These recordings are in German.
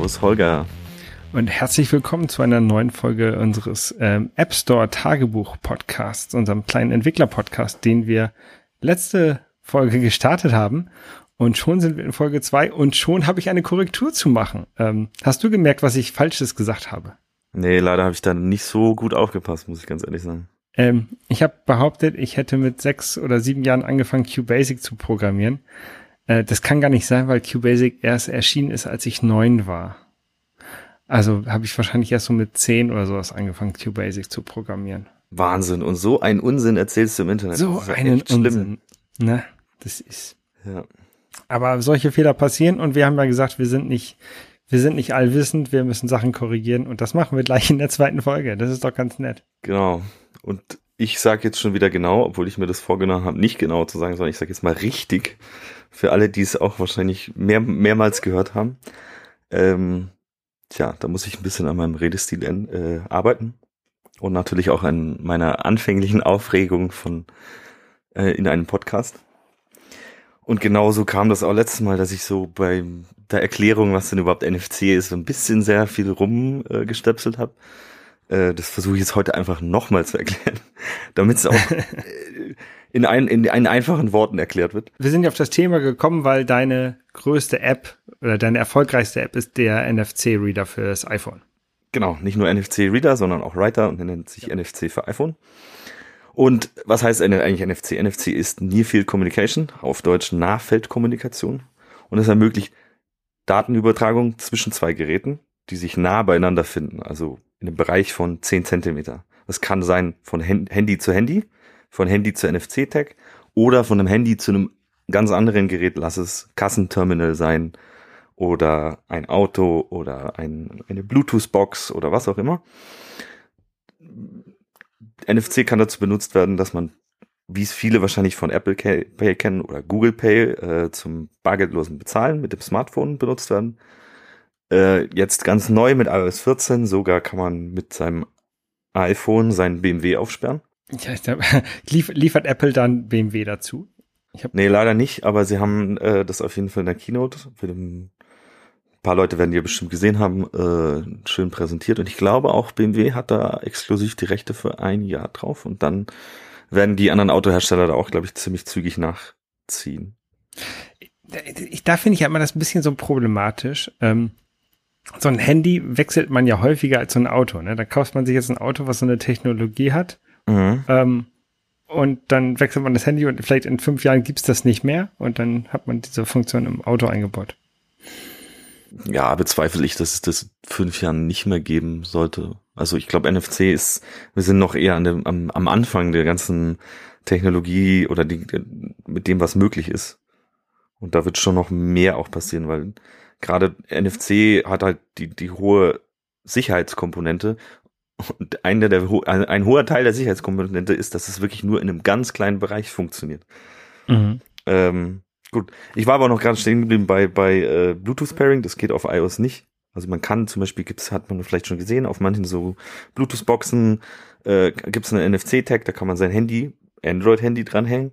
Servus Holger. Und herzlich willkommen zu einer neuen Folge unseres ähm, App Store Tagebuch Podcasts, unserem kleinen Entwickler Podcast, den wir letzte Folge gestartet haben. Und schon sind wir in Folge zwei und schon habe ich eine Korrektur zu machen. Ähm, hast du gemerkt, was ich Falsches gesagt habe? Nee, leider habe ich da nicht so gut aufgepasst, muss ich ganz ehrlich sagen. Ähm, ich habe behauptet, ich hätte mit sechs oder sieben Jahren angefangen, QBasic zu programmieren. Äh, das kann gar nicht sein, weil QBasic erst erschienen ist, als ich neun war. Also habe ich wahrscheinlich erst so mit zehn oder sowas angefangen, QBasic zu programmieren. Wahnsinn. Und so einen Unsinn erzählst du im Internet. So einen Unsinn. Ne? Das ist. Ja. Aber solche Fehler passieren und wir haben ja gesagt, wir sind nicht, wir sind nicht allwissend, wir müssen Sachen korrigieren und das machen wir gleich in der zweiten Folge. Das ist doch ganz nett. Genau. Und ich sage jetzt schon wieder genau, obwohl ich mir das vorgenommen habe, nicht genau zu sagen, sondern ich sage jetzt mal richtig. Für alle, die es auch wahrscheinlich mehr, mehrmals gehört haben. Ähm, tja, da muss ich ein bisschen an meinem Redestil äh, arbeiten. Und natürlich auch an meiner anfänglichen Aufregung von äh, in einem Podcast. Und genauso kam das auch letztes Mal, dass ich so bei der Erklärung, was denn überhaupt NFC ist, so ein bisschen sehr viel rumgestöpselt äh, habe. Äh, das versuche ich jetzt heute einfach nochmal zu erklären, damit es auch in, ein, in, in einfachen Worten erklärt wird. Wir sind ja auf das Thema gekommen, weil deine größte App oder deine erfolgreichste App ist der NFC-Reader für das iPhone. Genau, nicht nur NFC-Reader, sondern auch Writer und der nennt sich ja. NFC für iPhone. Und was heißt eigentlich NFC? NFC ist Near Field Communication, auf Deutsch Nahfeldkommunikation. Und es ermöglicht Datenübertragung zwischen zwei Geräten, die sich nah beieinander finden, also in einem Bereich von 10 Zentimeter. Das kann sein von Handy zu Handy, von Handy zu NFC-Tag oder von einem Handy zu einem ganz anderen Gerät, lass es Kassenterminal sein oder ein Auto oder ein, eine Bluetooth-Box oder was auch immer. NFC kann dazu benutzt werden, dass man, wie es viele wahrscheinlich von Apple Pay kennen oder Google Pay, äh, zum bargeldlosen Bezahlen mit dem Smartphone benutzt werden. Äh, jetzt ganz neu mit iOS 14, sogar kann man mit seinem iPhone seinen BMW aufsperren. Liefert Apple dann BMW dazu? Ich nee, leider nicht, aber sie haben äh, das auf jeden Fall in der Keynote für den ein paar Leute werden die ja bestimmt gesehen haben, äh, schön präsentiert. Und ich glaube auch BMW hat da exklusiv die Rechte für ein Jahr drauf. Und dann werden die anderen Autohersteller da auch, glaube ich, ziemlich zügig nachziehen. Ich, da finde ich ja immer das ein bisschen so problematisch. Ähm, so ein Handy wechselt man ja häufiger als so ein Auto. Ne? Da kauft man sich jetzt ein Auto, was so eine Technologie hat. Mhm. Ähm, und dann wechselt man das Handy und vielleicht in fünf Jahren gibt's das nicht mehr und dann hat man diese Funktion im Auto eingebaut ja, bezweifle ich, dass es das fünf Jahren nicht mehr geben sollte. Also ich glaube, NFC ist, wir sind noch eher an dem, am, am Anfang der ganzen Technologie oder die, mit dem, was möglich ist. Und da wird schon noch mehr auch passieren, weil gerade NFC hat halt die, die hohe Sicherheitskomponente. Und einer der, ein, hoher Teil der Sicherheitskomponente ist, dass es wirklich nur in einem ganz kleinen Bereich funktioniert. Mhm. Ähm, Gut, ich war aber noch gerade stehen geblieben bei, bei äh, Bluetooth-Pairing, das geht auf iOS nicht. Also man kann zum Beispiel, gibt's, hat man vielleicht schon gesehen, auf manchen so Bluetooth-Boxen äh, gibt's einen NFC-Tag, da kann man sein Handy, Android-Handy dranhängen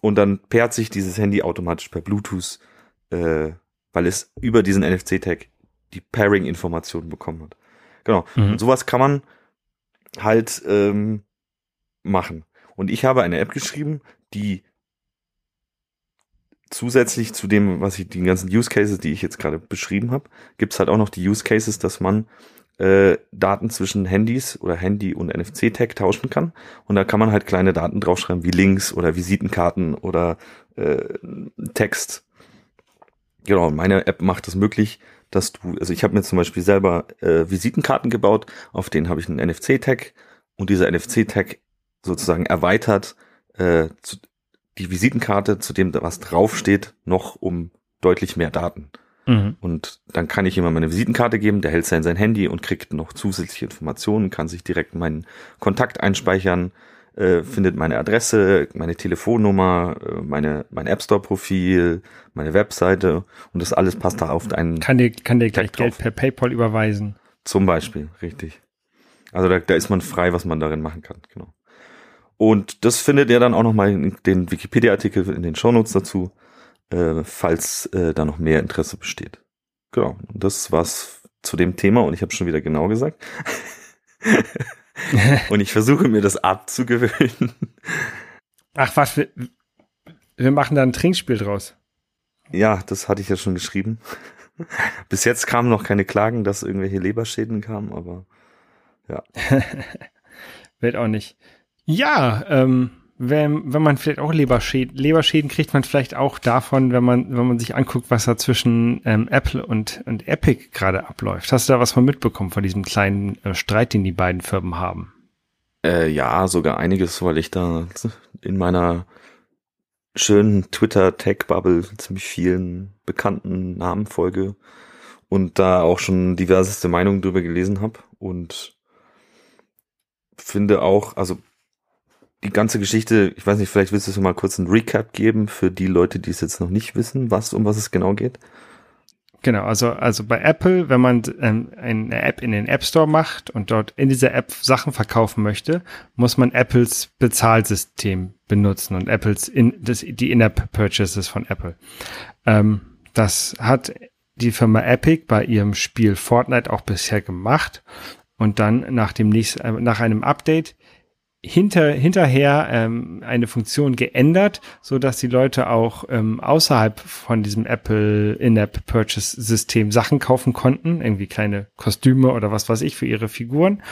und dann pairt sich dieses Handy automatisch per Bluetooth, äh, weil es über diesen NFC-Tag die Pairing-Informationen bekommen hat. Genau. Mhm. Und sowas kann man halt ähm, machen. Und ich habe eine App geschrieben, die zusätzlich zu dem, was ich, die ganzen Use Cases, die ich jetzt gerade beschrieben habe, gibt's halt auch noch die Use Cases, dass man äh, Daten zwischen Handys oder Handy und NFC-Tag tauschen kann. Und da kann man halt kleine Daten draufschreiben, wie Links oder Visitenkarten oder äh, Text. Genau, meine App macht es das möglich, dass du, also ich habe mir zum Beispiel selber äh, Visitenkarten gebaut, auf denen habe ich einen NFC-Tag und dieser NFC-Tag sozusagen erweitert äh, zu, die Visitenkarte zu dem, was draufsteht, noch um deutlich mehr Daten. Mhm. Und dann kann ich ihm meine Visitenkarte geben, der hält sie in sein Handy und kriegt noch zusätzliche Informationen, kann sich direkt meinen Kontakt einspeichern, äh, findet meine Adresse, meine Telefonnummer, äh, meine, mein App Store Profil, meine Webseite und das alles passt da auf einen. Kann dir, kann dir gleich Geld per PayPal überweisen. Zum Beispiel, richtig. Also da, da ist man frei, was man darin machen kann, genau. Und das findet ihr dann auch nochmal in den Wikipedia-Artikel in den Shownotes dazu, äh, falls äh, da noch mehr Interesse besteht. genau, das war's zu dem Thema und ich habe schon wieder genau gesagt. und ich versuche mir das abzugewöhnen. Ach was, wir, wir machen da ein Trinkspiel draus. Ja, das hatte ich ja schon geschrieben. Bis jetzt kamen noch keine Klagen, dass irgendwelche Leberschäden kamen, aber ja. Wird auch nicht. Ja, ähm, wenn, wenn man vielleicht auch Leberschäden, Leberschäden kriegt man vielleicht auch davon, wenn man, wenn man sich anguckt, was da zwischen ähm, Apple und, und Epic gerade abläuft. Hast du da was von mitbekommen von diesem kleinen äh, Streit, den die beiden Firmen haben? Äh, ja, sogar einiges, weil ich da in meiner schönen Twitter-Tech-Bubble ziemlich vielen bekannten Namen folge und da auch schon diverseste Meinungen drüber gelesen habe und finde auch, also die ganze Geschichte, ich weiß nicht, vielleicht willst du mal kurz einen Recap geben für die Leute, die es jetzt noch nicht wissen, was um was es genau geht. Genau, also also bei Apple, wenn man ähm, eine App in den App Store macht und dort in dieser App Sachen verkaufen möchte, muss man Apples Bezahlsystem benutzen und Apples in das die In-App Purchases von Apple. Ähm, das hat die Firma Epic bei ihrem Spiel Fortnite auch bisher gemacht und dann nach dem nächsten äh, nach einem Update hinter, hinterher ähm, eine Funktion geändert, so dass die Leute auch ähm, außerhalb von diesem Apple In-App Purchase System Sachen kaufen konnten, irgendwie kleine Kostüme oder was weiß ich für ihre Figuren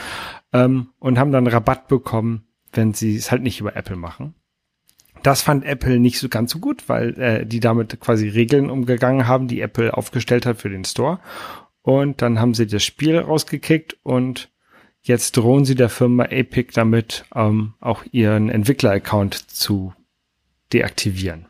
ähm, und haben dann Rabatt bekommen, wenn sie es halt nicht über Apple machen. Das fand Apple nicht so ganz so gut, weil äh, die damit quasi Regeln umgegangen haben, die Apple aufgestellt hat für den Store. Und dann haben sie das Spiel rausgekickt und Jetzt drohen sie der Firma Epic damit, ähm, auch ihren Entwickler-Account zu deaktivieren.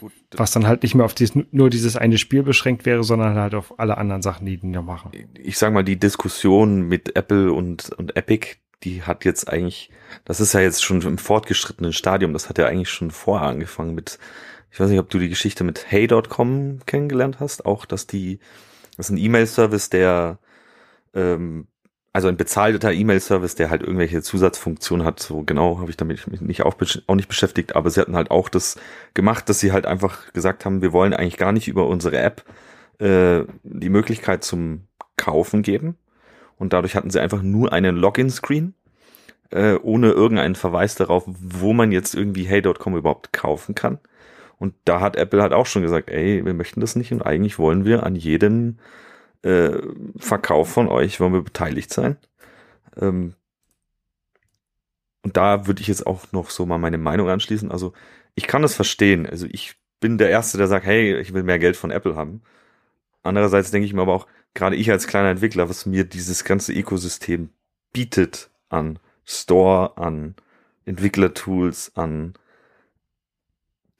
Gut. Was dann halt nicht mehr auf dieses, nur dieses eine Spiel beschränkt wäre, sondern halt auf alle anderen Sachen, die die noch machen. Ich sag mal, die Diskussion mit Apple und, und Epic, die hat jetzt eigentlich, das ist ja jetzt schon im fortgeschrittenen Stadium, das hat ja eigentlich schon vorher angefangen mit, ich weiß nicht, ob du die Geschichte mit Hey.com kennengelernt hast, auch, dass die, das ist ein E-Mail-Service, der ähm, also ein bezahlter E-Mail-Service, der halt irgendwelche Zusatzfunktionen hat. So genau habe ich damit mich nicht auch, auch nicht beschäftigt, aber sie hatten halt auch das gemacht, dass sie halt einfach gesagt haben, wir wollen eigentlich gar nicht über unsere App äh, die Möglichkeit zum Kaufen geben. Und dadurch hatten sie einfach nur einen Login-Screen, äh, ohne irgendeinen Verweis darauf, wo man jetzt irgendwie hey.com überhaupt kaufen kann. Und da hat Apple halt auch schon gesagt, ey, wir möchten das nicht und eigentlich wollen wir an jedem äh, Verkauf von euch wollen wir beteiligt sein. Ähm, und da würde ich jetzt auch noch so mal meine Meinung anschließen. Also ich kann das verstehen. Also ich bin der Erste, der sagt, hey, ich will mehr Geld von Apple haben. Andererseits denke ich mir aber auch, gerade ich als kleiner Entwickler, was mir dieses ganze Ökosystem bietet an Store, an Entwicklertools, an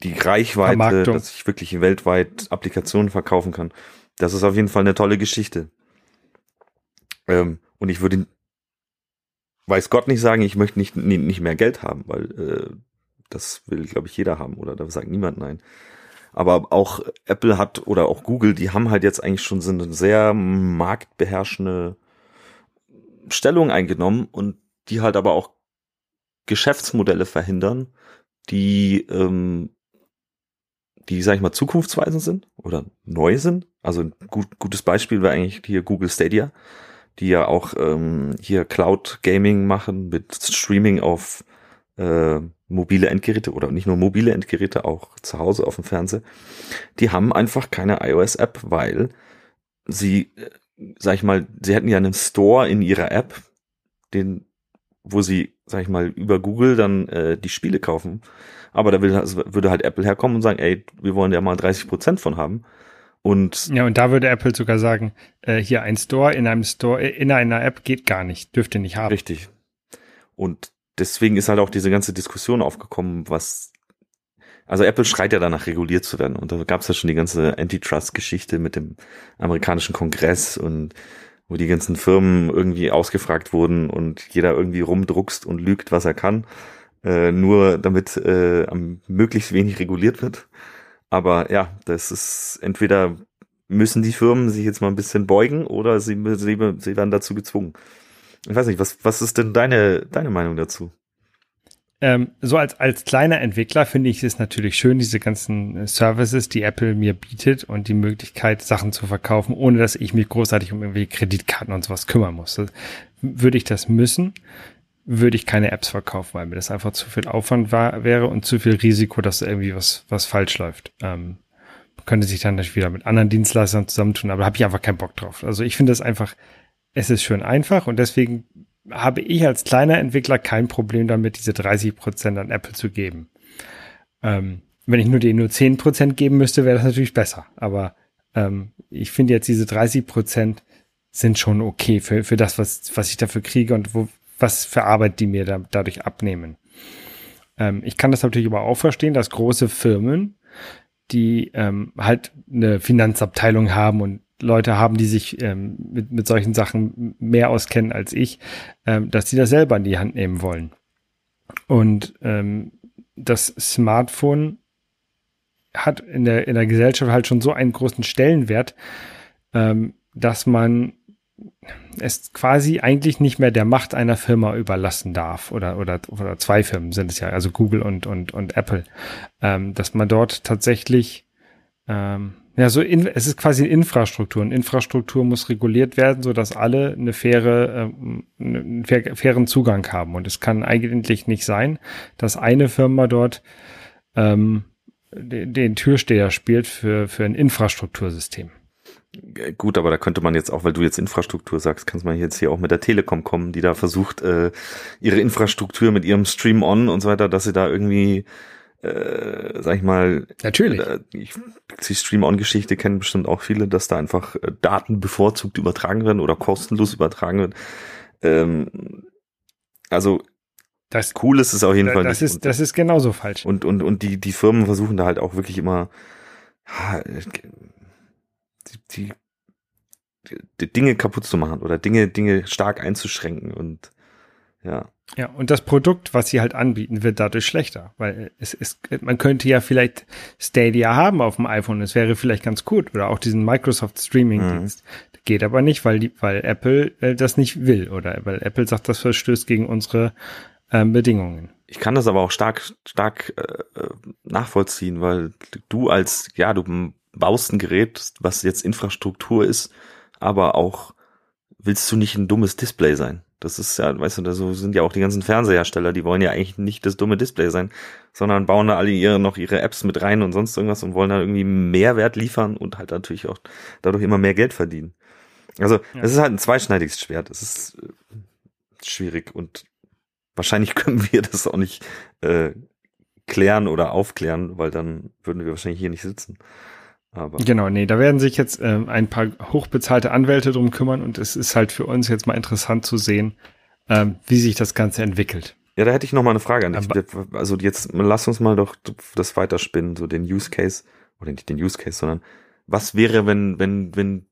die Reichweite, dass ich wirklich weltweit Applikationen verkaufen kann. Das ist auf jeden Fall eine tolle Geschichte. Ähm, und ich würde, weiß Gott nicht sagen, ich möchte nicht, nicht mehr Geld haben, weil äh, das will, glaube ich, jeder haben oder da sagt niemand nein. Aber auch Apple hat oder auch Google, die haben halt jetzt eigentlich schon so eine sehr marktbeherrschende Stellung eingenommen und die halt aber auch Geschäftsmodelle verhindern, die ähm, die, sag ich mal, zukunftsweisend sind oder neu sind. Also ein gut, gutes Beispiel wäre eigentlich hier Google Stadia, die ja auch ähm, hier Cloud Gaming machen mit Streaming auf äh, mobile Endgeräte oder nicht nur mobile Endgeräte, auch zu Hause auf dem Fernseher. Die haben einfach keine iOS-App, weil sie, äh, sag ich mal, sie hätten ja einen Store in ihrer App, den, wo sie, sag ich mal, über Google dann äh, die Spiele kaufen aber da will, würde halt Apple herkommen und sagen, ey, wir wollen ja mal 30 Prozent von haben. Und ja, und da würde Apple sogar sagen, äh, hier ein Store in einem Store, äh, in einer App geht gar nicht, dürfte nicht haben. Richtig. Und deswegen ist halt auch diese ganze Diskussion aufgekommen, was also Apple schreit ja danach reguliert zu werden. Und da gab es ja schon die ganze Antitrust-Geschichte mit dem amerikanischen Kongress und wo die ganzen Firmen irgendwie ausgefragt wurden und jeder irgendwie rumdruckst und lügt, was er kann äh, nur damit äh, möglichst wenig reguliert wird. Aber ja, das ist entweder müssen die Firmen sich jetzt mal ein bisschen beugen oder sie, sie, sie werden dazu gezwungen. Ich weiß nicht, was, was ist denn deine, deine Meinung dazu? Ähm, so als, als kleiner Entwickler finde ich es natürlich schön, diese ganzen Services, die Apple mir bietet und die Möglichkeit, Sachen zu verkaufen, ohne dass ich mich großartig um irgendwelche Kreditkarten und sowas kümmern muss. Das, würde ich das müssen, würde ich keine Apps verkaufen, weil mir das einfach zu viel Aufwand war, wäre und zu viel Risiko, dass irgendwie was, was falsch läuft. Ähm, könnte sich dann natürlich wieder mit anderen Dienstleistern zusammentun, aber da habe ich einfach keinen Bock drauf. Also ich finde das einfach, es ist schön einfach und deswegen habe ich als kleiner Entwickler kein Problem damit, diese 30 Prozent an Apple zu geben. Ähm, wenn ich nur denen nur 10 Prozent geben müsste, wäre das natürlich besser. Aber ähm, ich finde jetzt diese 30 Prozent sind schon okay für, für das, was, was ich dafür kriege und wo, was für Arbeit die mir da, dadurch abnehmen. Ähm, ich kann das natürlich aber auch verstehen, dass große Firmen, die ähm, halt eine Finanzabteilung haben und Leute haben, die sich ähm, mit, mit solchen Sachen mehr auskennen als ich, ähm, dass sie das selber in die Hand nehmen wollen. Und ähm, das Smartphone hat in der, in der Gesellschaft halt schon so einen großen Stellenwert, ähm, dass man es quasi eigentlich nicht mehr der Macht einer Firma überlassen darf oder oder oder zwei Firmen sind es ja, also Google und und und Apple, ähm, dass man dort tatsächlich ähm, ja, so in, es ist quasi eine Infrastruktur. Und Infrastruktur muss reguliert werden, so dass alle eine faire, äh, einen fairen Zugang haben. Und es kann eigentlich nicht sein, dass eine Firma dort ähm, den, den Türsteher spielt für, für ein Infrastruktursystem. Gut, aber da könnte man jetzt auch, weil du jetzt Infrastruktur sagst, kannst man jetzt hier auch mit der Telekom kommen, die da versucht, äh, ihre Infrastruktur mit ihrem Stream On und so weiter, dass sie da irgendwie äh, sag ich mal, natürlich. Äh, ich, die Stream-On-Geschichte kennen bestimmt auch viele, dass da einfach äh, Daten bevorzugt übertragen werden oder kostenlos übertragen werden. Ähm, also das cool ist es auf jeden da, Fall. Das nicht. ist das ist genauso falsch. Und und und die die Firmen versuchen da halt auch wirklich immer die, die, die Dinge kaputt zu machen oder Dinge Dinge stark einzuschränken und ja. Ja, und das Produkt, was sie halt anbieten, wird dadurch schlechter, weil es ist, man könnte ja vielleicht Stadia haben auf dem iPhone, es wäre vielleicht ganz gut oder auch diesen Microsoft Streaming Dienst. Mhm. Geht aber nicht, weil die, weil Apple äh, das nicht will oder weil Apple sagt, das verstößt gegen unsere äh, Bedingungen. Ich kann das aber auch stark, stark äh, nachvollziehen, weil du als, ja, du baust ein Gerät, was jetzt Infrastruktur ist, aber auch willst du nicht ein dummes Display sein. Das ist ja, weißt du, so sind ja auch die ganzen Fernsehersteller, die wollen ja eigentlich nicht das dumme Display sein, sondern bauen da alle ihre, noch ihre Apps mit rein und sonst irgendwas und wollen da irgendwie Mehrwert liefern und halt natürlich auch dadurch immer mehr Geld verdienen. Also, es ist halt ein zweischneidiges Schwert. Es ist äh, schwierig und wahrscheinlich können wir das auch nicht äh, klären oder aufklären, weil dann würden wir wahrscheinlich hier nicht sitzen. Aber genau, nee, da werden sich jetzt äh, ein paar hochbezahlte Anwälte drum kümmern und es ist halt für uns jetzt mal interessant zu sehen, ähm, wie sich das Ganze entwickelt. Ja, da hätte ich noch mal eine Frage an dich. Also jetzt lass uns mal doch das weiterspinnen, so den Use Case oder nicht den Use Case, sondern was wäre, wenn wenn wenn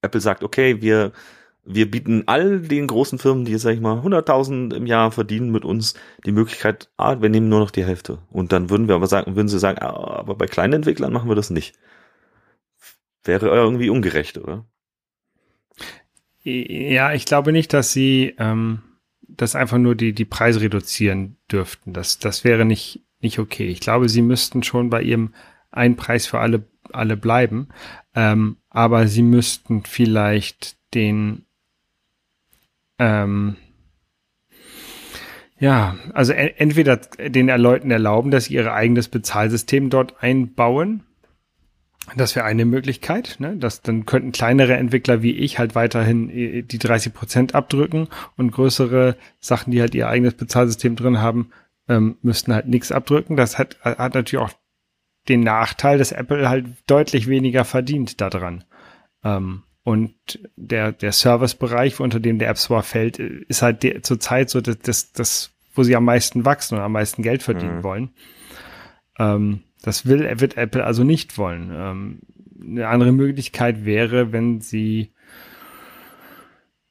Apple sagt, okay, wir wir bieten all den großen Firmen, die, sag ich mal, 100.000 im Jahr verdienen mit uns, die Möglichkeit, ah, wir nehmen nur noch die Hälfte. Und dann würden wir aber sagen, würden sie sagen, ah, aber bei kleinen Entwicklern machen wir das nicht. Wäre irgendwie ungerecht, oder? Ja, ich glaube nicht, dass sie ähm, das einfach nur die, die Preise reduzieren dürften. Das, das wäre nicht, nicht okay. Ich glaube, sie müssten schon bei ihrem einen Preis für alle, alle bleiben. Ähm, aber sie müssten vielleicht den, ähm, ja, also entweder den Leuten erlauben, dass sie ihr eigenes Bezahlsystem dort einbauen das wäre eine Möglichkeit. Ne? Das, dann könnten kleinere Entwickler wie ich halt weiterhin äh, die 30 Prozent abdrücken und größere Sachen, die halt ihr eigenes Bezahlsystem drin haben, ähm, müssten halt nichts abdrücken. Das hat, hat natürlich auch den Nachteil, dass Apple halt deutlich weniger verdient daran. Ähm, und der, der Servicebereich, unter dem der App Store fällt, ist halt der, zurzeit so das, das, das, wo sie am meisten wachsen und am meisten Geld verdienen mhm. wollen. Ähm, das will, wird Apple also nicht wollen. Ähm, eine andere Möglichkeit wäre, wenn sie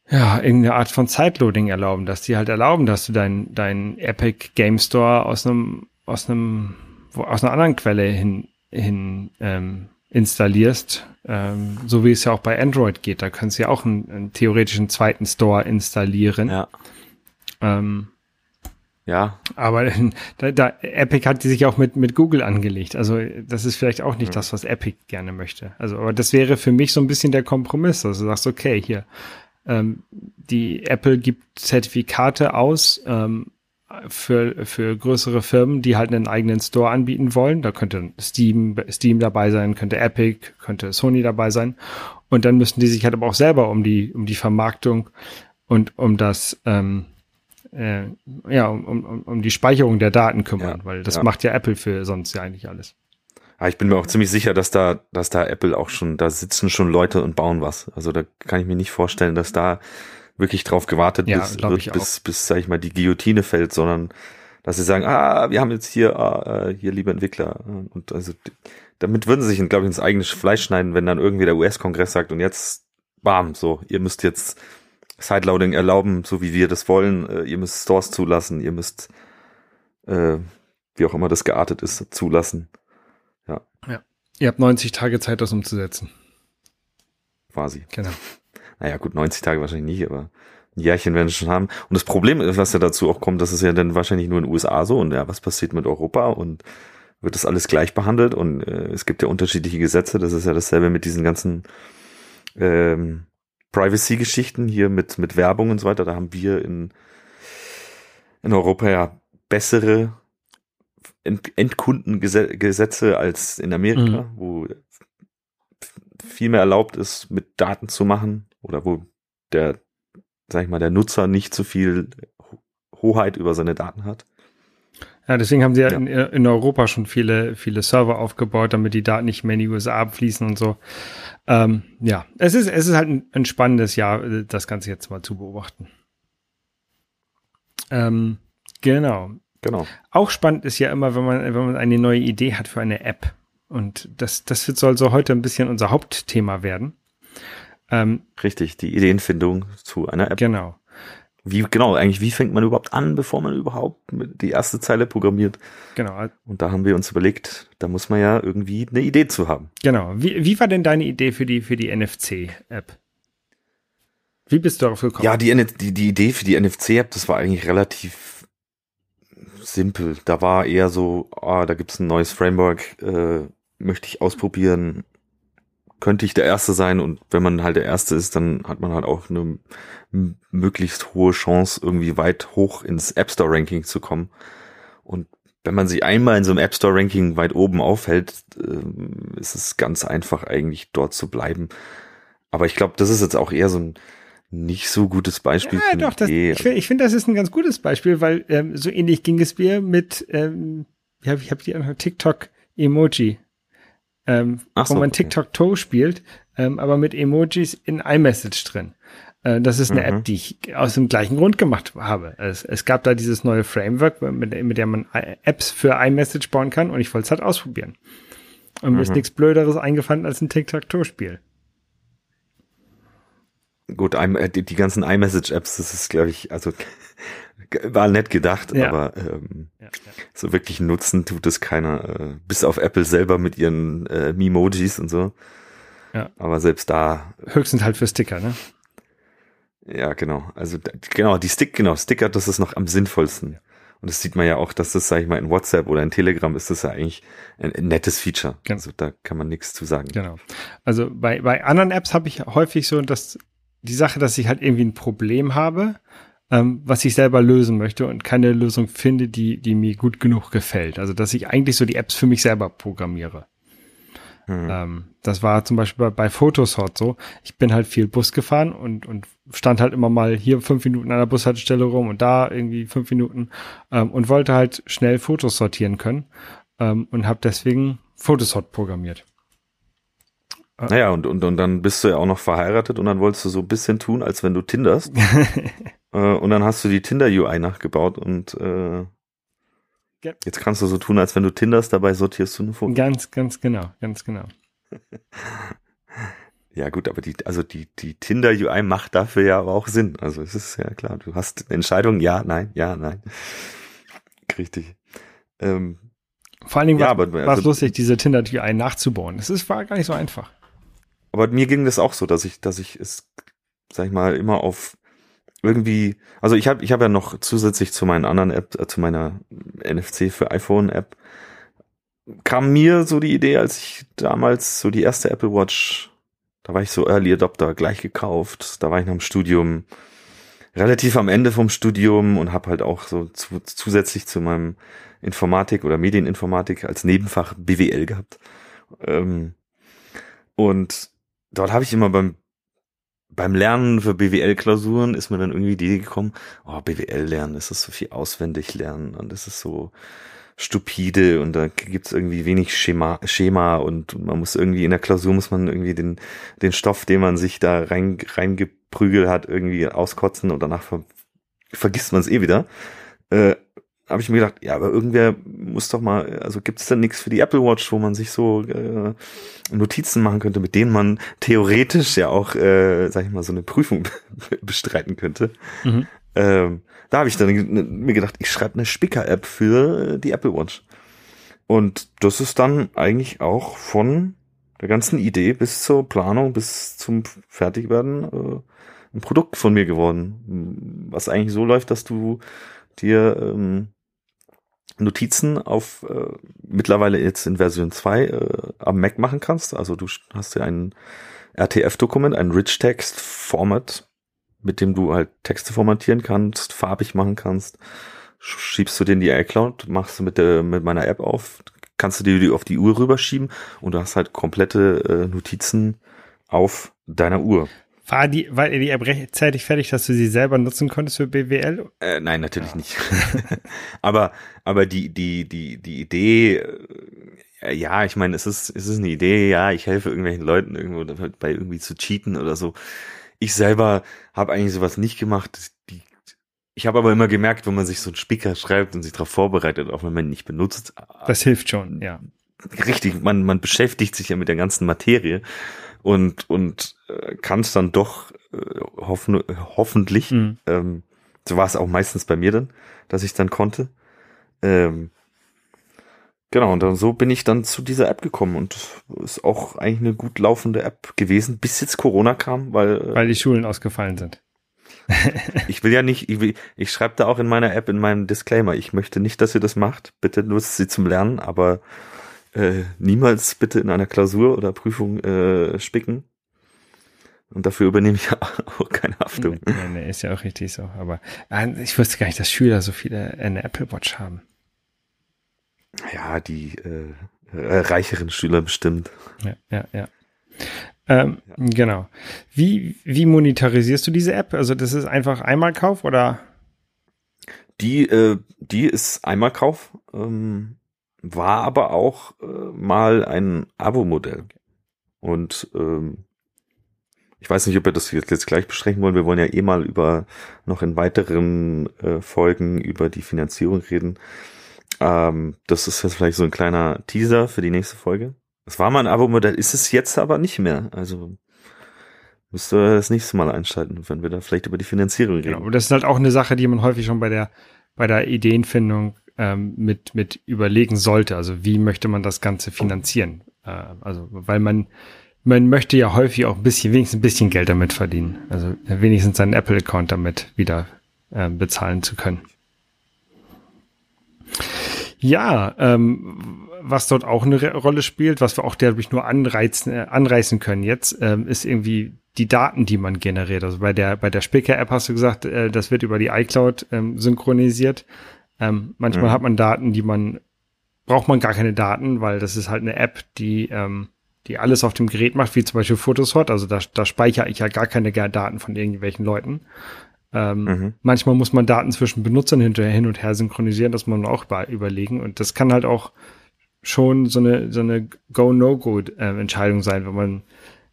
ja, irgendeine Art von Zeitloading erlauben, dass die halt erlauben, dass du dein, dein Epic Game Store aus einem, aus einem, wo, aus einer anderen Quelle hin, hin ähm, installierst, ähm, so wie es ja auch bei Android geht. Da kannst du ja auch einen, einen theoretischen zweiten Store installieren. Ja. Ähm, ja. Aber da, da, Epic hat die sich auch mit, mit Google angelegt. Also das ist vielleicht auch nicht ja. das, was Epic gerne möchte. Also, aber das wäre für mich so ein bisschen der Kompromiss, dass du sagst, okay, hier, ähm, die Apple gibt Zertifikate aus ähm, für, für größere Firmen, die halt einen eigenen Store anbieten wollen. Da könnte Steam, Steam dabei sein, könnte Epic, könnte Sony dabei sein. Und dann müssen die sich halt aber auch selber um die, um die Vermarktung und um das, ähm, äh, ja, um, um, um die Speicherung der Daten kümmern, ja, weil das ja. macht ja Apple für sonst ja eigentlich alles. Ja, ich bin mir auch ziemlich sicher, dass da, dass da Apple auch schon, da sitzen schon Leute und bauen was. Also da kann ich mir nicht vorstellen, dass da wirklich drauf gewartet ja, bis, wird, bis, bis, sag ich mal, die Guillotine fällt, sondern dass sie sagen, ah, wir haben jetzt hier, ah, äh, hier liebe Entwickler. Und also damit würden sie sich, glaube ich, ins eigene Fleisch schneiden, wenn dann irgendwie der US-Kongress sagt und jetzt, bam, so, ihr müsst jetzt Sideloading erlauben, so wie wir das wollen, äh, ihr müsst Stores zulassen, ihr müsst, äh, wie auch immer das geartet ist, zulassen. Ja. Ja. Ihr habt 90 Tage Zeit, das umzusetzen. Quasi. Genau naja gut, 90 Tage wahrscheinlich nicht, aber ein Jährchen werden sie schon haben. Und das Problem ist, was ja dazu auch kommt, das ist ja dann wahrscheinlich nur in den USA so und ja, was passiert mit Europa und wird das alles gleich behandelt und äh, es gibt ja unterschiedliche Gesetze, das ist ja dasselbe mit diesen ganzen ähm, Privacy-Geschichten hier mit, mit Werbung und so weiter. Da haben wir in, in Europa ja bessere Ent Endkundengesetze als in Amerika, mhm. wo viel mehr erlaubt ist, mit Daten zu machen oder wo der, sag ich mal, der Nutzer nicht zu viel Hoheit über seine Daten hat. Ja, deswegen haben sie ja, ja. In, in, Europa schon viele, viele Server aufgebaut, damit die Daten nicht mehr in die USA abfließen und so. Ähm, ja, es ist, es ist halt ein, ein, spannendes Jahr, das Ganze jetzt mal zu beobachten. Ähm, genau. Genau. Auch spannend ist ja immer, wenn man, wenn man eine neue Idee hat für eine App. Und das, das soll so heute ein bisschen unser Hauptthema werden. Ähm, Richtig, die Ideenfindung zu einer App. Genau. Wie, genau, eigentlich, wie fängt man überhaupt an, bevor man überhaupt die erste Zeile programmiert? Genau. Und da haben wir uns überlegt, da muss man ja irgendwie eine Idee zu haben. Genau. Wie, wie war denn deine Idee für die, für die NFC-App? Wie bist du darauf gekommen? Ja, die, die, die Idee für die NFC-App, das war eigentlich relativ simpel. Da war eher so, ah, da gibt's ein neues Framework, äh, möchte ich ausprobieren, könnte ich der Erste sein und wenn man halt der Erste ist, dann hat man halt auch eine möglichst hohe Chance, irgendwie weit hoch ins App Store Ranking zu kommen. Und wenn man sich einmal in so einem App Store Ranking weit oben aufhält, äh, ist es ganz einfach eigentlich dort zu bleiben. Aber ich glaube, das ist jetzt auch eher so ein nicht so gutes Beispiel. Ja, doch, das, ich, ich finde, das ist ein ganz gutes Beispiel, weil ähm, so ähnlich ging es mir mit, ähm, ja, ich habe die TikTok Emoji ähm, so, wo man okay. TikTok-Toe spielt, ähm, aber mit Emojis in iMessage drin. Äh, das ist eine mhm. App, die ich aus dem gleichen Grund gemacht habe. Es, es gab da dieses neue Framework, mit, mit der man Apps für iMessage bauen kann und ich wollte es halt ausprobieren. Und mir mhm. ist nichts Blöderes eingefallen als ein TikTok-Toe-Spiel. Gut, äh, die, die ganzen iMessage-Apps, das ist, glaube ich, also war nett gedacht, ja. aber ähm, ja, so wirklich nutzen tut es keiner, äh, bis auf Apple selber mit ihren äh, Memojis und so. Ja. Aber selbst da. Höchstens halt für Sticker, ne? Ja, genau. Also genau, die Stick, genau, Sticker, das ist noch am sinnvollsten. Und das sieht man ja auch, dass das, sag ich mal, in WhatsApp oder in Telegram ist das ja eigentlich ein, ein nettes Feature. Genau. Also da kann man nichts zu sagen. Genau. Also bei, bei anderen Apps habe ich häufig so, dass die Sache, dass ich halt irgendwie ein Problem habe ähm, was ich selber lösen möchte und keine Lösung finde, die, die mir gut genug gefällt. Also, dass ich eigentlich so die Apps für mich selber programmiere. Hm. Ähm, das war zum Beispiel bei, bei Photosort so. Ich bin halt viel Bus gefahren und, und stand halt immer mal hier fünf Minuten an der Bushaltestelle rum und da irgendwie fünf Minuten ähm, und wollte halt schnell Fotos sortieren können ähm, und habe deswegen Photosort programmiert. Naja, und, und, und dann bist du ja auch noch verheiratet und dann wolltest du so ein bisschen tun, als wenn du tinderst. äh, und dann hast du die Tinder-UI nachgebaut und äh, ja. jetzt kannst du so tun, als wenn du tinderst, dabei sortierst du eine Foto. Ganz, ganz genau, ganz genau. ja gut, aber die, also die, die Tinder-UI macht dafür ja aber auch Sinn. Also es ist ja klar, du hast eine Entscheidung, ja, nein, ja, nein. Richtig. Ähm, Vor allen Dingen ja, war, es also, lustig, diese Tinder-UI nachzubauen. Das ist, war gar nicht so einfach aber mir ging das auch so, dass ich, dass ich es, sag ich mal, immer auf irgendwie, also ich habe ich hab ja noch zusätzlich zu meinen anderen App, äh, zu meiner NFC für iPhone App, kam mir so die Idee, als ich damals so die erste Apple Watch, da war ich so Early Adopter, gleich gekauft, da war ich noch im Studium, relativ am Ende vom Studium und habe halt auch so zu, zusätzlich zu meinem Informatik oder Medieninformatik als Nebenfach BWL gehabt. Ähm, und dort habe ich immer beim beim Lernen für BWL-Klausuren ist mir dann irgendwie die Idee gekommen, oh, BWL lernen, das ist so viel auswendig lernen und das ist so stupide und da gibt's irgendwie wenig Schema, Schema und man muss irgendwie in der Klausur muss man irgendwie den, den Stoff, den man sich da rein, reingeprügelt hat, irgendwie auskotzen und danach ver, vergisst man es eh wieder. Äh, habe ich mir gedacht, ja, aber irgendwer muss doch mal, also gibt es denn nichts für die Apple Watch, wo man sich so äh, Notizen machen könnte, mit denen man theoretisch ja auch, äh, sag ich mal, so eine Prüfung bestreiten könnte. Mhm. Ähm, da habe ich dann mir gedacht, ich schreibe eine Spicker-App für die Apple Watch. Und das ist dann eigentlich auch von der ganzen Idee bis zur Planung, bis zum Fertigwerden äh, ein Produkt von mir geworden. Was eigentlich so läuft, dass du dir ähm, Notizen auf äh, mittlerweile jetzt in Version 2 äh, am Mac machen kannst. Also du hast ja ein RTF-Dokument, ein Rich Text Format, mit dem du halt Texte formatieren kannst, farbig machen kannst. Schiebst du den in die iCloud, machst du mit der mit meiner App auf, kannst du dir die auf die Uhr rüberschieben und du hast halt komplette äh, Notizen auf deiner Uhr. War die, war die App rechtzeitig fertig, dass du sie selber nutzen konntest für BWL? Äh, nein, natürlich ja. nicht. aber, aber die, die, die, die Idee, äh, ja, ich meine, es ist, es ist eine Idee, ja, ich helfe irgendwelchen Leuten irgendwo bei irgendwie zu cheaten oder so. Ich selber habe eigentlich sowas nicht gemacht. Die, ich habe aber immer gemerkt, wenn man sich so einen Spicker schreibt und sich darauf vorbereitet, auch wenn man ihn nicht benutzt. Das hilft schon, ja. Richtig, man, man beschäftigt sich ja mit der ganzen Materie und, und äh, kann es dann doch äh, hoffen, hoffentlich, mhm. ähm, so war es auch meistens bei mir dann, dass ich dann konnte. Ähm, genau, und dann so bin ich dann zu dieser App gekommen und ist auch eigentlich eine gut laufende App gewesen, bis jetzt Corona kam, weil. Äh, weil die Schulen ausgefallen sind. ich will ja nicht, ich, will, ich schreibe da auch in meiner App in meinem Disclaimer, ich möchte nicht, dass ihr das macht. Bitte nutzt sie zum Lernen, aber äh, niemals bitte in einer Klausur oder Prüfung äh, spicken. Und dafür übernehme ich auch keine Haftung. Nee, nee, ist ja auch richtig so. Aber äh, ich wusste gar nicht, dass Schüler so viele äh, eine Apple Watch haben. Ja, die äh, äh, reicheren Schüler bestimmt. Ja, ja, ja. Ähm, ja. Genau. Wie, wie monetarisierst du diese App? Also das ist einfach Einmalkauf oder? Die, äh, die ist Einmalkauf. Ähm, war aber auch äh, mal ein Abo-Modell. Und ähm, ich weiß nicht, ob wir das jetzt, gleich beschränken wollen. Wir wollen ja eh mal über noch in weiteren äh, Folgen über die Finanzierung reden. Ähm, das ist jetzt vielleicht so ein kleiner Teaser für die nächste Folge. Es war mal ein Abo-Modell, ist es jetzt aber nicht mehr. Also müsst ihr das nächste Mal einschalten, wenn wir da vielleicht über die Finanzierung reden. Genau, das ist halt auch eine Sache, die man häufig schon bei der bei der Ideenfindung ähm, mit, mit überlegen sollte. Also wie möchte man das Ganze finanzieren? Äh, also weil man, man möchte ja häufig auch ein bisschen, wenigstens ein bisschen Geld damit verdienen. Also wenigstens seinen Apple-Account damit wieder äh, bezahlen zu können. Ja, ähm, was dort auch eine Rolle spielt, was wir auch dadurch nur anreizen, äh, anreißen können jetzt, ähm, ist irgendwie die Daten, die man generiert. Also bei der bei der Spicker-App hast du gesagt, äh, das wird über die iCloud ähm, synchronisiert. Ähm, manchmal mhm. hat man Daten, die man, braucht man gar keine Daten, weil das ist halt eine App, die, ähm, die alles auf dem Gerät macht, wie zum Beispiel Photosort. Also da, da speichere ich ja gar keine Daten von irgendwelchen Leuten. Ähm, mhm. Manchmal muss man Daten zwischen Benutzern hinterher hin und her synchronisieren, das muss man auch über, überlegen. Und das kann halt auch schon so eine, so eine Go-No-Go-Entscheidung sein, wenn man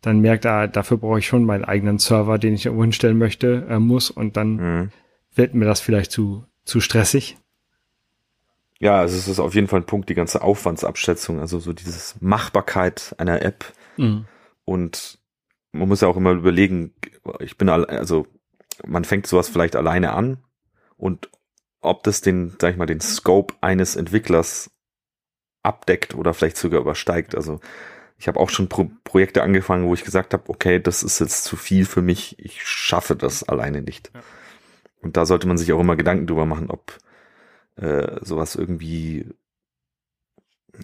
dann merkt, ah, dafür brauche ich schon meinen eigenen Server, den ich irgendwo hinstellen möchte, äh, muss. Und dann mhm. wird mir das vielleicht zu, zu stressig. Ja, also es ist auf jeden Fall ein Punkt, die ganze Aufwandsabschätzung, also so dieses Machbarkeit einer App. Mhm. Und man muss ja auch immer überlegen, ich bin also man fängt sowas vielleicht alleine an und ob das den, sag ich mal, den Scope eines Entwicklers abdeckt oder vielleicht sogar übersteigt. Also ich habe auch schon Pro Projekte angefangen, wo ich gesagt habe, okay, das ist jetzt zu viel für mich, ich schaffe das alleine nicht. Ja. Und da sollte man sich auch immer Gedanken drüber machen, ob äh, sowas irgendwie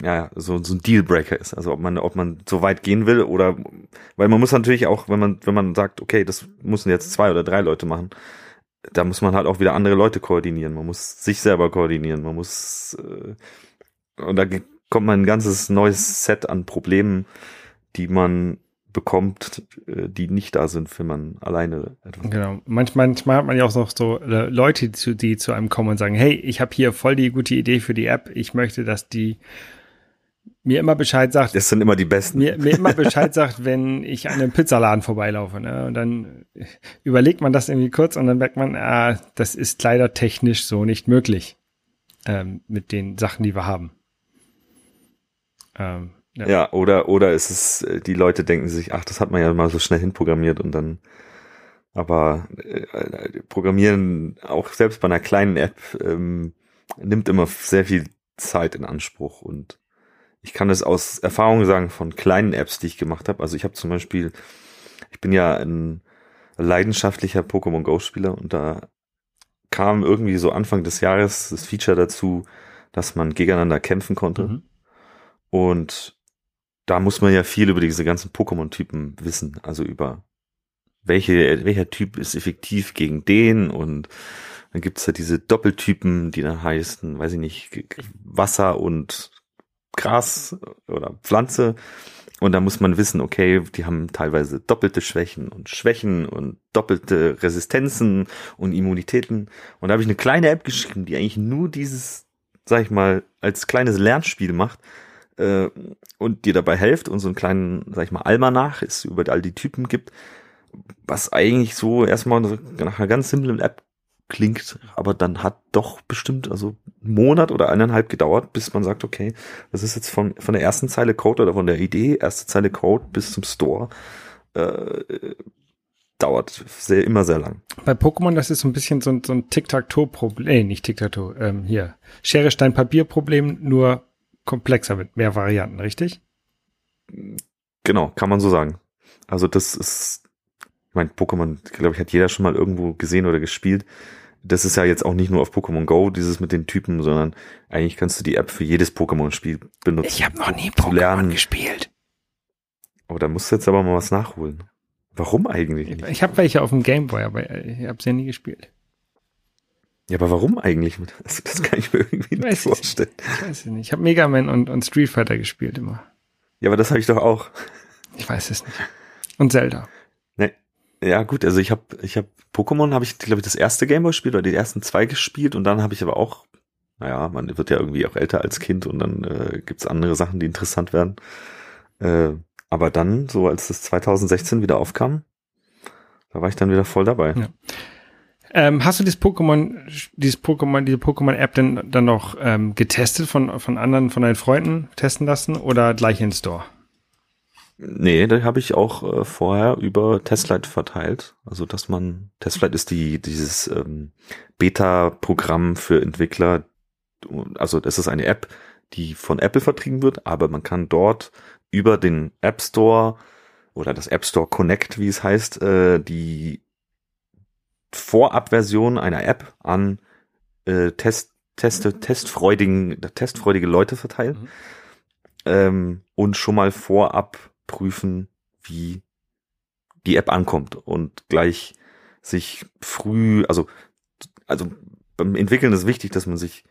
ja, so, so ein Dealbreaker ist. Also ob man, ob man so weit gehen will oder weil man muss natürlich auch, wenn man, wenn man sagt, okay, das müssen jetzt zwei oder drei Leute machen, da muss man halt auch wieder andere Leute koordinieren. Man muss sich selber koordinieren. Man muss äh, und da kommt man ein ganzes neues Set an Problemen, die man bekommt, äh, die nicht da sind, wenn man alleine etwas. Genau. Manchmal, manchmal hat man ja auch noch so äh, Leute, die, die zu einem kommen und sagen, hey, ich habe hier voll die gute Idee für die App. Ich möchte, dass die mir immer Bescheid sagt. Das sind immer die Besten. Mir, mir immer Bescheid sagt, wenn ich an einem Pizzaladen vorbeilaufe. Ne? Und dann überlegt man das irgendwie kurz und dann merkt man, ah, das ist leider technisch so nicht möglich ähm, mit den Sachen, die wir haben. Ähm, ja. ja, oder, oder ist es, äh, die Leute denken sich, ach, das hat man ja mal so schnell hinprogrammiert und dann, aber äh, Programmieren, auch selbst bei einer kleinen App, ähm, nimmt immer sehr viel Zeit in Anspruch und ich kann es aus Erfahrung sagen von kleinen Apps, die ich gemacht habe. Also ich habe zum Beispiel, ich bin ja ein leidenschaftlicher Pokémon Go-Spieler und da kam irgendwie so Anfang des Jahres das Feature dazu, dass man gegeneinander kämpfen konnte. Mhm. Und da muss man ja viel über diese ganzen Pokémon-Typen wissen, also über welche, welcher Typ ist effektiv gegen den und dann gibt's ja diese Doppeltypen, die dann heißen, weiß ich nicht, Wasser und Gras oder Pflanze. Und da muss man wissen, okay, die haben teilweise doppelte Schwächen und Schwächen und doppelte Resistenzen und Immunitäten. Und da habe ich eine kleine App geschrieben, die eigentlich nur dieses, sag ich mal, als kleines Lernspiel macht äh, und dir dabei hilft und so einen kleinen, sag ich mal, Almanach ist über all die Typen gibt, was eigentlich so erstmal nach einer ganz simplen App klingt, aber dann hat doch bestimmt also einen Monat oder eineinhalb gedauert, bis man sagt, okay, das ist jetzt von, von der ersten Zeile Code oder von der Idee, erste Zeile Code bis zum Store, äh, dauert sehr, immer sehr lang. Bei Pokémon, das ist so ein bisschen so ein, so ein Tic-Tac-Toe-Problem, nee, nicht Tic-Tac-Toe, ähm, hier, Schere, Stein, Papier-Problem, nur komplexer mit mehr Varianten, richtig? Genau, kann man so sagen. Also das ist ich meine, Pokémon, glaube ich, hat jeder schon mal irgendwo gesehen oder gespielt. Das ist ja jetzt auch nicht nur auf Pokémon Go, dieses mit den Typen, sondern eigentlich kannst du die App für jedes Pokémon-Spiel benutzen. Ich habe noch nie Pokémon gespielt. Oh, da musst du jetzt aber mal was nachholen. Warum eigentlich nicht? Ich habe welche auf dem Gameboy, aber ich habe sie ja nie gespielt. Ja, aber warum eigentlich? Das, das kann ich mir irgendwie nicht vorstellen. Ich weiß es nicht. Ich habe Mega Man und, und Street Fighter gespielt immer. Ja, aber das habe ich doch auch. Ich weiß es nicht. Und Zelda. Ja, gut, also ich habe ich hab Pokémon habe ich glaube ich das erste Gameboy-Spiel oder die ersten zwei gespielt und dann habe ich aber auch naja, man wird ja irgendwie auch älter als Kind und dann äh, gibt's andere Sachen, die interessant werden. Äh, aber dann, so als das 2016 wieder aufkam, da war ich dann wieder voll dabei. Ja. Ähm, hast du dieses Pokémon, dieses Pokémon, diese Pokémon-App denn dann noch ähm, getestet von, von anderen, von deinen Freunden testen lassen oder gleich in Store? Nee, da habe ich auch äh, vorher über Testlight verteilt. Also dass man, Testlight ist die, dieses ähm, Beta-Programm für Entwickler. Also das ist eine App, die von Apple vertrieben wird, aber man kann dort über den App Store oder das App Store Connect, wie es heißt, äh, die Vorabversion einer App an äh, Test, Teste, testfreudigen, testfreudige Leute verteilen. Mhm. Ähm, und schon mal vorab prüfen, wie die App ankommt und gleich sich früh, also, also beim Entwickeln ist wichtig, dass man sich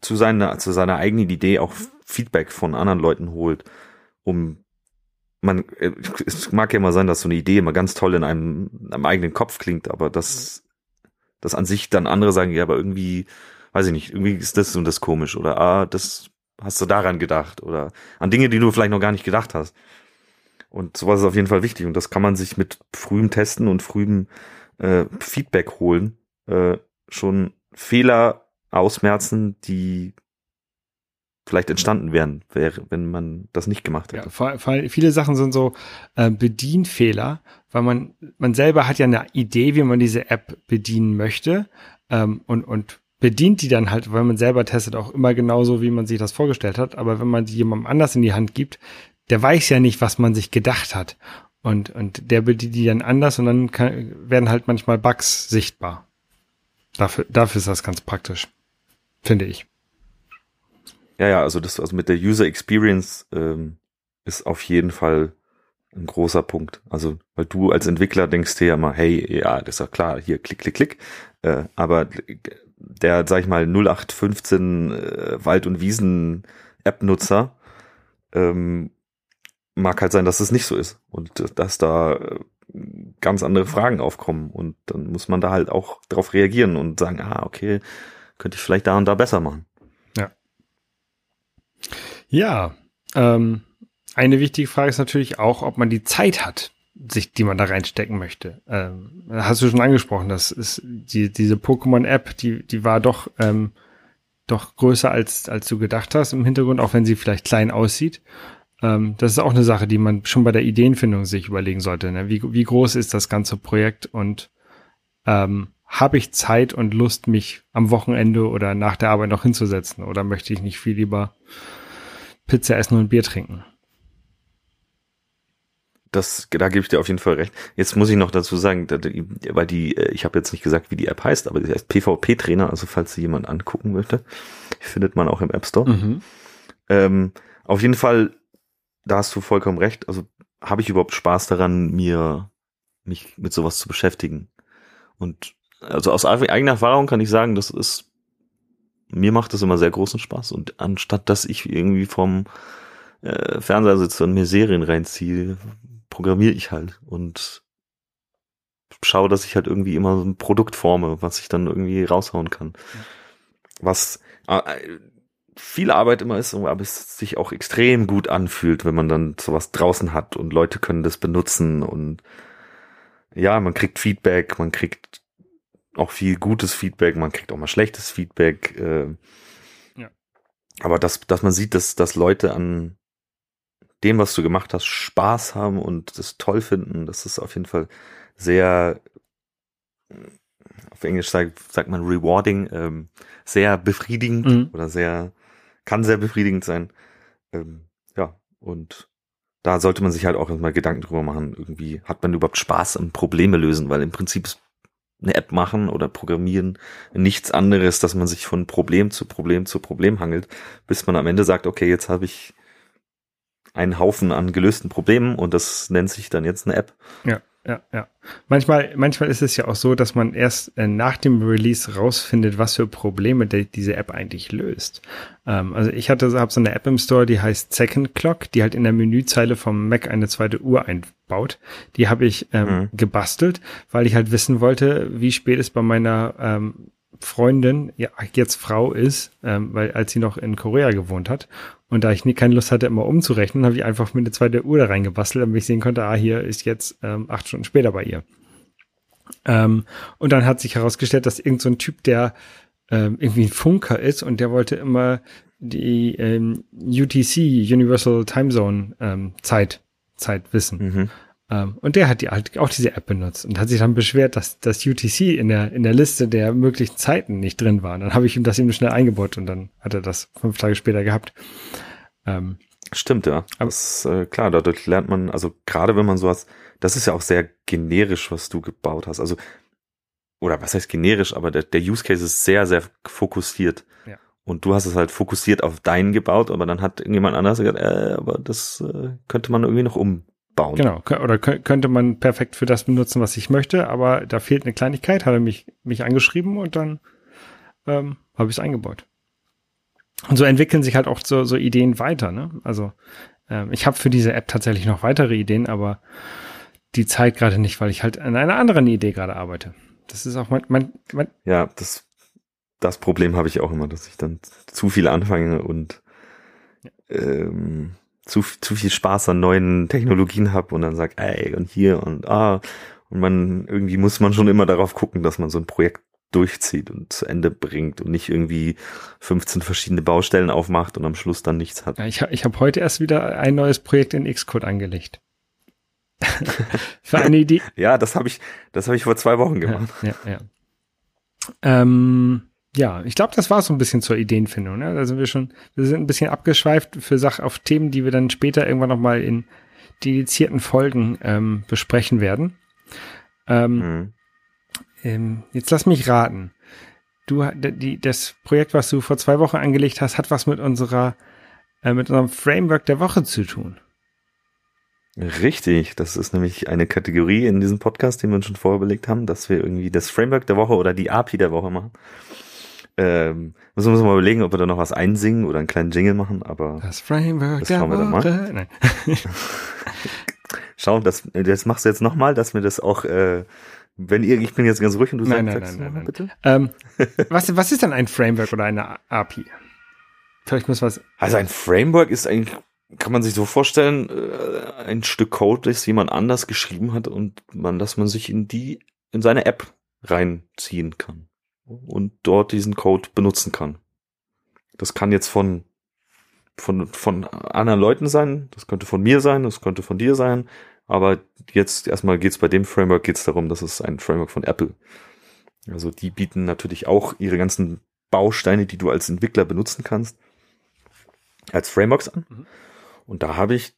zu seiner, zu seiner eigenen Idee auch Feedback von anderen Leuten holt, um man, es mag ja immer sein, dass so eine Idee immer ganz toll in einem, einem eigenen Kopf klingt, aber das, das an sich dann andere sagen, ja, aber irgendwie, weiß ich nicht, irgendwie ist das und das komisch oder ah, das hast du daran gedacht oder an Dinge, die du vielleicht noch gar nicht gedacht hast. Und sowas ist auf jeden Fall wichtig und das kann man sich mit frühem Testen und frühem äh, Feedback holen, äh, schon Fehler ausmerzen, die vielleicht entstanden wären, wäre, wenn man das nicht gemacht hätte. Ja, viele Sachen sind so äh, Bedienfehler, weil man man selber hat ja eine Idee, wie man diese App bedienen möchte ähm, und und bedient die dann halt, weil man selber testet, auch immer genauso, wie man sich das vorgestellt hat. Aber wenn man die jemandem anders in die Hand gibt, der weiß ja nicht, was man sich gedacht hat. Und, und der bedient die dann anders und dann kann, werden halt manchmal Bugs sichtbar. Dafür, dafür ist das ganz praktisch, finde ich. Ja, ja, also das, also mit der User Experience ähm, ist auf jeden Fall ein großer Punkt. Also, weil du als Entwickler denkst dir ja mal, hey, ja, das ist ja klar, hier klick, klick, klick. Äh, aber der, sag ich mal, 0815 äh, Wald- und Wiesen-App-Nutzer ähm, mag halt sein, dass es nicht so ist und dass da äh, ganz andere Fragen aufkommen und dann muss man da halt auch drauf reagieren und sagen, ah, okay, könnte ich vielleicht da und da besser machen. Ja. Ähm, eine wichtige Frage ist natürlich auch, ob man die Zeit hat, sich, die man da reinstecken möchte. Ähm, hast du schon angesprochen, das ist die, diese Pokémon-App, die, die war doch, ähm, doch größer als, als du gedacht hast im Hintergrund, auch wenn sie vielleicht klein aussieht. Ähm, das ist auch eine Sache, die man schon bei der Ideenfindung sich überlegen sollte. Ne? Wie, wie groß ist das ganze Projekt und ähm, habe ich Zeit und Lust, mich am Wochenende oder nach der Arbeit noch hinzusetzen? Oder möchte ich nicht viel lieber Pizza essen und Bier trinken? Das, da gebe ich dir auf jeden Fall recht. Jetzt muss ich noch dazu sagen, weil die, äh, ich habe jetzt nicht gesagt, wie die App heißt, aber sie heißt PvP-Trainer, also falls sie jemand angucken möchte, findet man auch im App Store. Mhm. Ähm, auf jeden Fall da hast du vollkommen recht. Also habe ich überhaupt Spaß daran, mir mich mit sowas zu beschäftigen? Und also aus eigener Erfahrung kann ich sagen, das ist mir macht das immer sehr großen Spaß. Und anstatt dass ich irgendwie vom äh, Fernseher sitze und mir Serien reinziehe, programmiere ich halt und schaue, dass ich halt irgendwie immer so ein Produkt forme, was ich dann irgendwie raushauen kann. Was äh, viel Arbeit immer ist, aber es sich auch extrem gut anfühlt, wenn man dann sowas draußen hat und Leute können das benutzen und ja, man kriegt Feedback, man kriegt auch viel gutes Feedback, man kriegt auch mal schlechtes Feedback. Äh, ja. Aber dass, dass man sieht, dass, dass Leute an dem, was du gemacht hast, Spaß haben und das toll finden, das ist auf jeden Fall sehr, auf Englisch sagt, sagt man rewarding, ähm, sehr befriedigend mhm. oder sehr kann sehr befriedigend sein. Ähm, ja, und da sollte man sich halt auch mal Gedanken drüber machen, irgendwie hat man überhaupt Spaß am Probleme lösen, weil im Prinzip ist eine App machen oder programmieren nichts anderes, dass man sich von Problem zu Problem zu Problem hangelt, bis man am Ende sagt, okay, jetzt habe ich einen Haufen an gelösten Problemen und das nennt sich dann jetzt eine App. Ja ja, ja. Manchmal, manchmal ist es ja auch so, dass man erst äh, nach dem Release rausfindet, was für Probleme die, diese App eigentlich löst. Ähm, also ich hatte, habe so eine App im Store, die heißt Second Clock, die halt in der Menüzeile vom Mac eine zweite Uhr einbaut. Die habe ich ähm, mhm. gebastelt, weil ich halt wissen wollte, wie spät es bei meiner ähm, Freundin, ja, jetzt Frau ist, ähm, weil als sie noch in Korea gewohnt hat. Und da ich nie keine Lust hatte, immer umzurechnen, habe ich einfach mir eine zweite Uhr da reingebastelt, damit ich sehen konnte, ah, hier ist jetzt ähm, acht Stunden später bei ihr. Ähm, und dann hat sich herausgestellt, dass irgend so ein Typ, der ähm, irgendwie ein Funker ist und der wollte immer die ähm, UTC, Universal Time Zone ähm, Zeit, Zeit wissen. Mhm. Ähm, und der hat die halt auch diese App benutzt und hat sich dann beschwert, dass das UTC in der, in der Liste der möglichen Zeiten nicht drin war. Und dann habe ich ihm das eben schnell eingebaut und dann hat er das fünf Tage später gehabt. Ähm, Stimmt, ja. Aber das, äh, klar, dadurch lernt man, also gerade wenn man sowas, das ist ja auch sehr generisch, was du gebaut hast. Also, oder was heißt generisch, aber der, der Use Case ist sehr, sehr fokussiert. Ja. Und du hast es halt fokussiert auf deinen gebaut, aber dann hat irgendjemand anders gesagt, äh, aber das äh, könnte man irgendwie noch um bauen. Genau, oder könnte man perfekt für das benutzen, was ich möchte, aber da fehlt eine Kleinigkeit, hat er mich, mich angeschrieben und dann ähm, habe ich es eingebaut. Und so entwickeln sich halt auch so, so Ideen weiter. Ne? Also ähm, ich habe für diese App tatsächlich noch weitere Ideen, aber die Zeit gerade nicht, weil ich halt an einer anderen Idee gerade arbeite. Das ist auch mein, mein, mein Ja, das, das Problem habe ich auch immer, dass ich dann zu viel anfange und ja. ähm, zu, zu viel Spaß an neuen Technologien habe und dann sag, ey, und hier und ah. Und man, irgendwie muss man schon immer darauf gucken, dass man so ein Projekt durchzieht und zu Ende bringt und nicht irgendwie 15 verschiedene Baustellen aufmacht und am Schluss dann nichts hat. Ja, ich ich habe heute erst wieder ein neues Projekt in Xcode angelegt. Für eine Idee. ja, das habe ich, das habe ich vor zwei Wochen gemacht. Ja, ja, ja. Ähm, ja, ich glaube, das war so ein bisschen zur Ideenfindung. Ne? Da sind wir schon, wir sind ein bisschen abgeschweift für Sachen auf Themen, die wir dann später irgendwann nochmal in dedizierten Folgen ähm, besprechen werden. Ähm, mhm. ähm, jetzt lass mich raten. Du, die, das Projekt, was du vor zwei Wochen angelegt hast, hat was mit unserer, äh, mit unserem Framework der Woche zu tun. Richtig, das ist nämlich eine Kategorie in diesem Podcast, den wir uns schon vorher überlegt haben, dass wir irgendwie das Framework der Woche oder die API der Woche machen. Ähm, müssen wir uns mal überlegen, ob wir da noch was einsingen oder einen kleinen Jingle machen, aber das Framework das schauen wir dann mal. Nein. Schau, das, das machst du jetzt nochmal, dass wir das auch, äh, wenn ihr, ich bin jetzt ganz ruhig und du nein, sagst, nein, sagst nein, nein, nein, bitte. Ähm, was, was ist denn ein Framework oder eine API? Vielleicht muss was. Also ein Framework ist eigentlich kann man sich so vorstellen, äh, ein Stück Code, das jemand anders geschrieben hat und man, dass man sich in die, in seine App reinziehen kann und dort diesen Code benutzen kann. Das kann jetzt von, von, von anderen Leuten sein, das könnte von mir sein, das könnte von dir sein, aber jetzt erstmal geht's bei dem Framework geht's darum, dass es ein Framework von Apple. Also die bieten natürlich auch ihre ganzen Bausteine, die du als Entwickler benutzen kannst, als Frameworks an. Mhm. Und da habe ich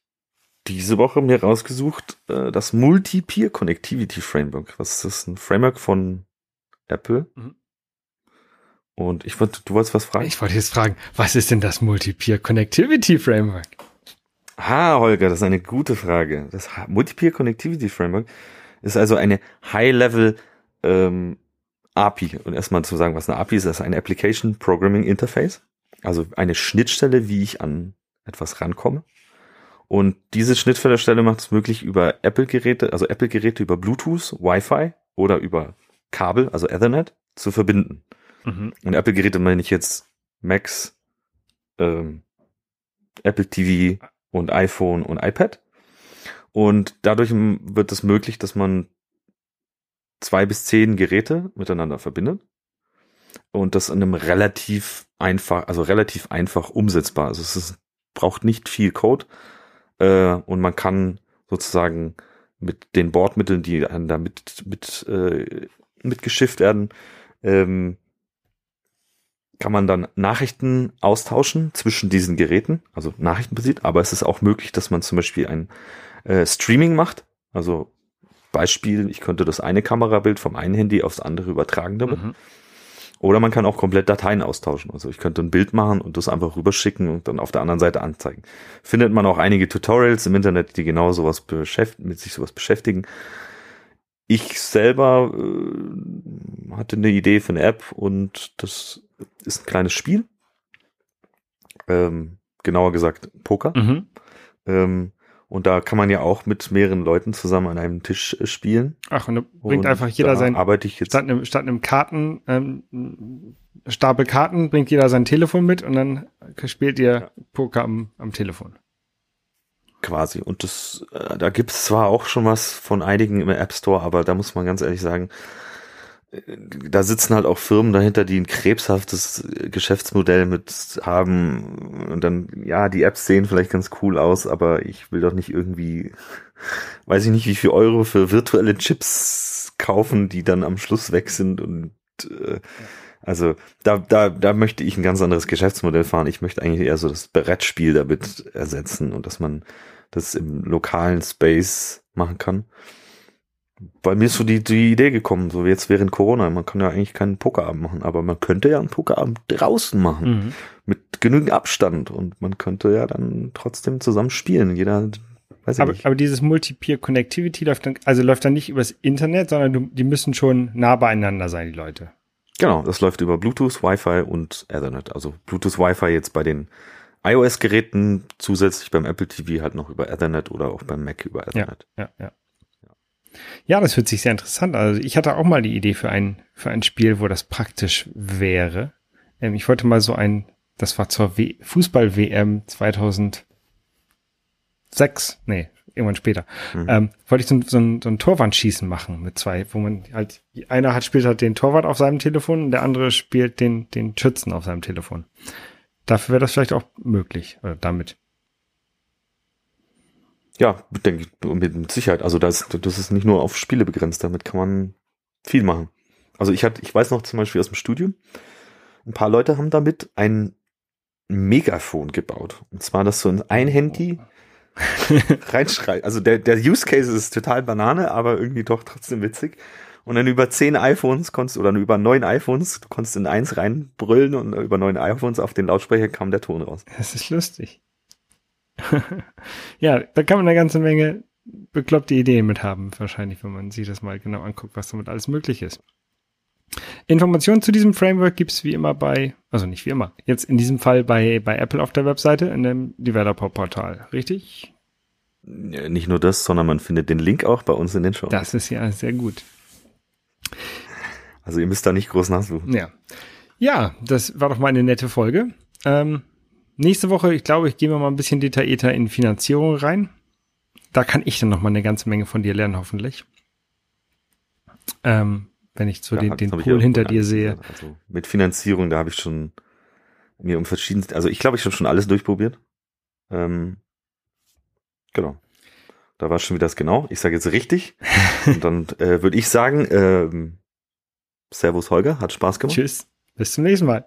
diese Woche mir rausgesucht, äh, das Multi-Peer Connectivity Framework. Was ist das? Ein Framework von Apple. Mhm. Und ich wollte, du wolltest was fragen? Ich wollte jetzt fragen, was ist denn das Multi-Peer Connectivity Framework? Ha, Holger, das ist eine gute Frage. Das Multi-Peer Connectivity Framework ist also eine High-Level ähm, API. Und erstmal zu sagen, was eine API ist, das ist ein Application Programming Interface. Also eine Schnittstelle, wie ich an etwas rankomme. Und diese Schnittstellestelle macht es möglich, über Apple-Geräte, also Apple-Geräte über Bluetooth, Wi-Fi oder über Kabel, also Ethernet, zu verbinden. Mhm. Und Apple-Geräte meine ich jetzt Macs, ähm, Apple TV und iPhone und iPad. Und dadurch wird es möglich, dass man zwei bis zehn Geräte miteinander verbindet. Und das in einem relativ einfach, also relativ einfach umsetzbar. Also es ist, braucht nicht viel Code äh, und man kann sozusagen mit den Bordmitteln, die dann da mit, mit, äh, mitgeschifft werden, ähm, kann man dann Nachrichten austauschen zwischen diesen Geräten, also Nachrichtenbasiert, aber es ist auch möglich, dass man zum Beispiel ein äh, Streaming macht. Also Beispiel, ich könnte das eine Kamerabild vom einen Handy aufs andere übertragen damit. Mhm. Oder man kann auch komplett Dateien austauschen. Also ich könnte ein Bild machen und das einfach rüberschicken und dann auf der anderen Seite anzeigen. Findet man auch einige Tutorials im Internet, die genau sowas beschäftigen, mit sich sowas beschäftigen. Ich selber äh, hatte eine Idee für eine App und das ist ein kleines Spiel. Ähm, genauer gesagt Poker. Mhm. Ähm, und da kann man ja auch mit mehreren Leuten zusammen an einem Tisch äh, spielen. Ach, und da bringt und einfach jeder sein. Arbeite ich jetzt. Statt einem, statt einem Karten, ähm, Stapel Karten bringt jeder sein Telefon mit und dann spielt ihr ja. Poker am, am Telefon. Quasi. Und das, äh, da gibt's zwar auch schon was von einigen im App Store, aber da muss man ganz ehrlich sagen, da sitzen halt auch Firmen dahinter, die ein krebshaftes Geschäftsmodell mit haben. Und dann, ja, die Apps sehen vielleicht ganz cool aus, aber ich will doch nicht irgendwie, weiß ich nicht, wie viel Euro für virtuelle Chips kaufen, die dann am Schluss weg sind. Und äh, also da, da, da möchte ich ein ganz anderes Geschäftsmodell fahren. Ich möchte eigentlich eher so das Brettspiel damit ersetzen und dass man das im lokalen Space machen kann bei mir ist so die, die Idee gekommen, so jetzt während Corona, man kann ja eigentlich keinen Pokerabend machen, aber man könnte ja einen Pokerabend draußen machen, mhm. mit genügend Abstand und man könnte ja dann trotzdem zusammen spielen. Jeder, weiß ich aber, nicht. Aber dieses Multi-Peer-Connectivity läuft dann, also läuft dann nicht übers Internet, sondern du, die müssen schon nah beieinander sein, die Leute. Genau, das läuft über Bluetooth, Wi-Fi und Ethernet. Also Bluetooth, Wi-Fi jetzt bei den iOS-Geräten, zusätzlich beim Apple TV halt noch über Ethernet oder auch beim Mac über Ethernet. Ja, ja, ja. Ja, das hört sich sehr interessant an. Also ich hatte auch mal die Idee für ein, für ein Spiel, wo das praktisch wäre. Ähm, ich wollte mal so ein, das war zur Fußball-WM 2006, nee, irgendwann später, mhm. ähm, wollte ich so, so, ein, so ein Torwandschießen machen mit zwei, wo man halt, einer hat spielt halt den Torwart auf seinem Telefon und der andere spielt den, den Schützen auf seinem Telefon. Dafür wäre das vielleicht auch möglich, oder damit. Ja, denke ich, mit Sicherheit. Also das, das ist nicht nur auf Spiele begrenzt, damit kann man viel machen. Also ich hatte, ich weiß noch zum Beispiel aus dem Studium, ein paar Leute haben damit ein Megafon gebaut. Und zwar, dass so ein Handy reinschreit. Also der, der Use Case ist total Banane, aber irgendwie doch trotzdem witzig. Und dann über zehn iPhones konntest oder über neun iPhones, du konntest in eins reinbrüllen und über neun iPhones auf den Lautsprecher kam der Ton raus. Das ist lustig. ja, da kann man eine ganze Menge bekloppte Ideen mit haben, wahrscheinlich, wenn man sich das mal genau anguckt, was damit alles möglich ist. Informationen zu diesem Framework gibt's wie immer bei, also nicht wie immer, jetzt in diesem Fall bei, bei Apple auf der Webseite in dem Developer-Portal, richtig? Nicht nur das, sondern man findet den Link auch bei uns in den Show. Das ist ja sehr gut. Also ihr müsst da nicht groß nachsuchen. Ja. Ja, das war doch mal eine nette Folge. Ähm, nächste Woche, ich glaube, ich gehe mal ein bisschen detaillierter in Finanzierung rein. Da kann ich dann noch mal eine ganze Menge von dir lernen, hoffentlich. Ähm, wenn ich so ja, den, den Pool hinter dir sehe. Also mit Finanzierung, da habe ich schon mir um verschiedenste, also ich glaube, ich habe schon alles durchprobiert. Ähm, genau. Da war schon wieder das genau. Ich sage jetzt richtig. Und dann äh, würde ich sagen, ähm, Servus Holger, hat Spaß gemacht. Tschüss, bis zum nächsten Mal.